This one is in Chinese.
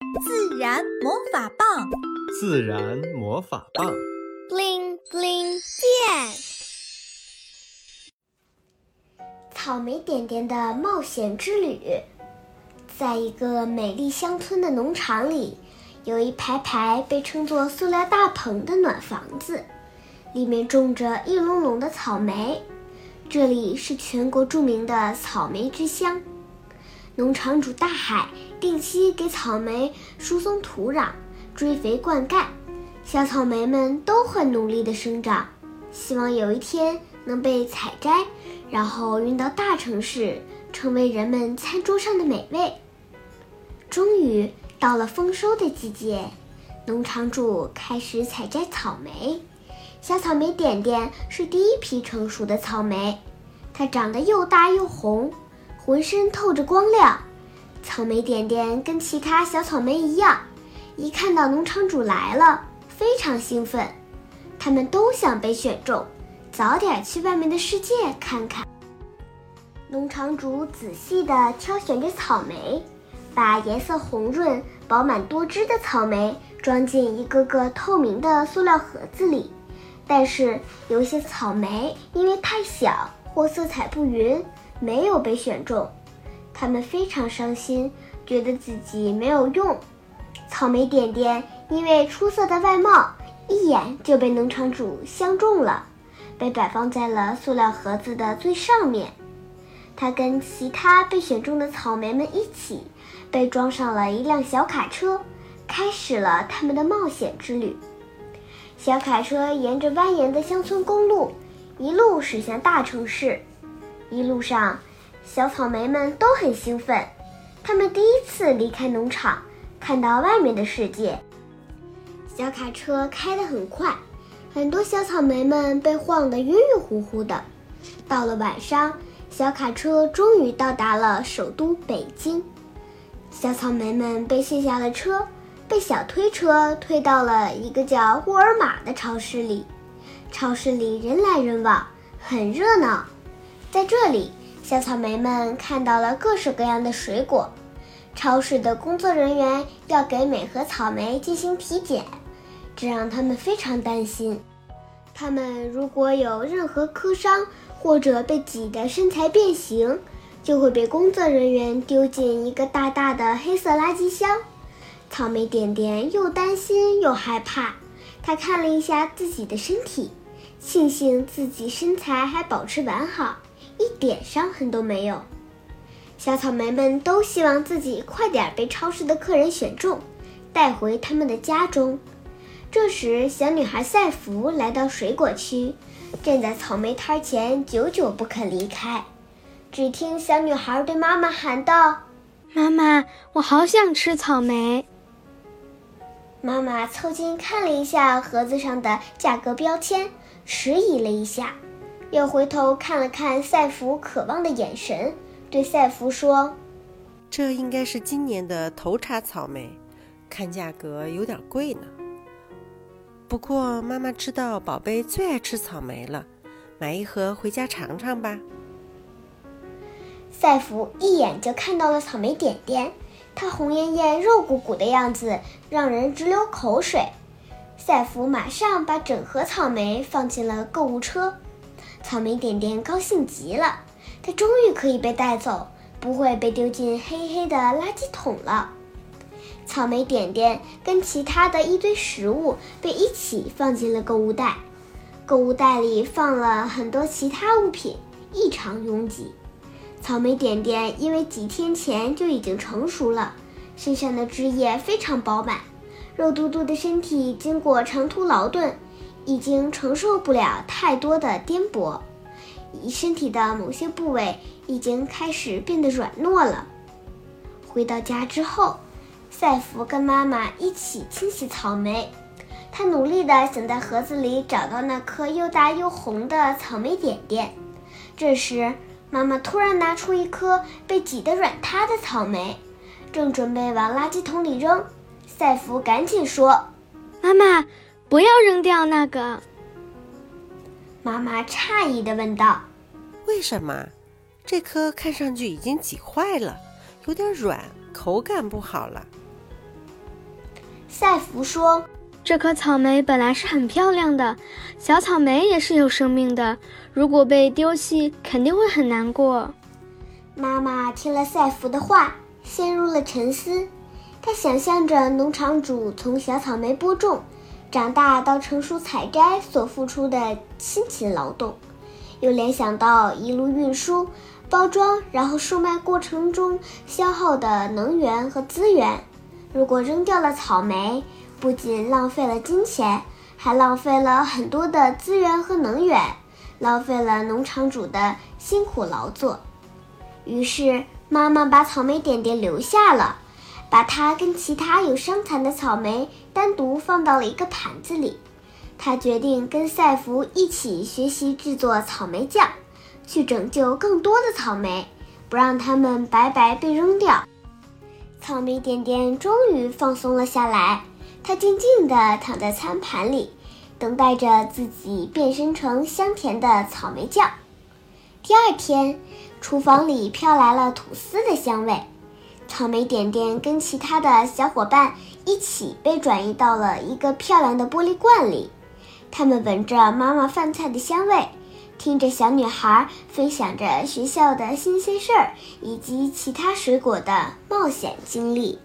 自然魔法棒，自然魔法棒，bling bling 变。草莓点点的冒险之旅，在一个美丽乡村的农场里，有一排排被称作“塑料大棚”的暖房子，里面种着一笼笼的草莓。这里是全国著名的草莓之乡。农场主大海定期给草莓疏松土壤、追肥灌溉，小草莓们都很努力地生长，希望有一天能被采摘，然后运到大城市，成为人们餐桌上的美味。终于到了丰收的季节，农场主开始采摘草莓。小草莓点点是第一批成熟的草莓，它长得又大又红。浑身透着光亮，草莓点点跟其他小草莓一样，一看到农场主来了，非常兴奋。他们都想被选中，早点去外面的世界看看。农场主仔细地挑选着草莓，把颜色红润、饱满多汁的草莓装进一个个透明的塑料盒子里。但是有些草莓因为太小或色彩不匀。没有被选中，他们非常伤心，觉得自己没有用。草莓点点因为出色的外貌，一眼就被农场主相中了，被摆放在了塑料盒子的最上面。他跟其他被选中的草莓们一起，被装上了一辆小卡车，开始了他们的冒险之旅。小卡车沿着蜿蜒的乡村公路，一路驶向大城市。一路上，小草莓们都很兴奋，他们第一次离开农场，看到外面的世界。小卡车开得很快，很多小草莓们被晃得晕晕乎乎的。到了晚上，小卡车终于到达了首都北京。小草莓们被卸下了车，被小推车推到了一个叫沃尔玛的超市里。超市里人来人往，很热闹。在这里，小草莓们看到了各式各样的水果。超市的工作人员要给每盒草莓进行体检，这让他们非常担心。他们如果有任何磕伤或者被挤得身材变形，就会被工作人员丢进一个大大的黑色垃圾箱。草莓点点又担心又害怕，他看了一下自己的身体，庆幸自己身材还保持完好。一点伤痕都没有，小草莓们都希望自己快点被超市的客人选中，带回他们的家中。这时，小女孩赛弗来到水果区，站在草莓摊前，久久不肯离开。只听小女孩对妈妈喊道：“妈妈，我好想吃草莓。”妈妈凑近看了一下盒子上的价格标签，迟疑了一下。又回头看了看赛弗渴望的眼神，对赛弗说：“这应该是今年的头茬草莓，看价格有点贵呢。不过妈妈知道宝贝最爱吃草莓了，买一盒回家尝尝吧。”赛弗一眼就看到了草莓点点，它红艳艳、肉鼓鼓的样子让人直流口水。赛弗马上把整盒草莓放进了购物车。草莓点点高兴极了，它终于可以被带走，不会被丢进黑黑的垃圾桶了。草莓点点跟其他的一堆食物被一起放进了购物袋，购物袋里放了很多其他物品，异常拥挤。草莓点点因为几天前就已经成熟了，身上的汁液非常饱满，肉嘟嘟的身体经过长途劳顿。已经承受不了太多的颠簸，身体的某些部位已经开始变得软糯了。回到家之后，赛弗跟妈妈一起清洗草莓，他努力地想在盒子里找到那颗又大又红的草莓点点。这时，妈妈突然拿出一颗被挤得软塌的草莓，正准备往垃圾桶里扔，赛弗赶紧说：“妈妈。”不要扔掉那个！妈妈诧异的问道：“为什么？这颗看上去已经挤坏了，有点软，口感不好了。”赛弗说：“这颗草莓本来是很漂亮的，小草莓也是有生命的，如果被丢弃，肯定会很难过。”妈妈听了赛弗的话，陷入了沉思。她想象着农场主从小草莓播种、长大到成熟采摘所付出的辛勤劳动，又联想到一路运输、包装，然后售卖过程中消耗的能源和资源。如果扔掉了草莓，不仅浪费了金钱，还浪费了很多的资源和能源，浪费了农场主的辛苦劳作。于是，妈妈把草莓点点留下了，把它跟其他有伤残的草莓单独放到了一个盘子里。他决定跟赛弗一起学习制作草莓酱，去拯救更多的草莓，不让它们白白被扔掉。草莓点点终于放松了下来，它静静地躺在餐盘里，等待着自己变身成香甜的草莓酱。第二天。厨房里飘来了吐司的香味，草莓点点跟其他的小伙伴一起被转移到了一个漂亮的玻璃罐里。他们闻着妈妈饭菜的香味，听着小女孩分享着学校的新鲜事儿以及其他水果的冒险经历。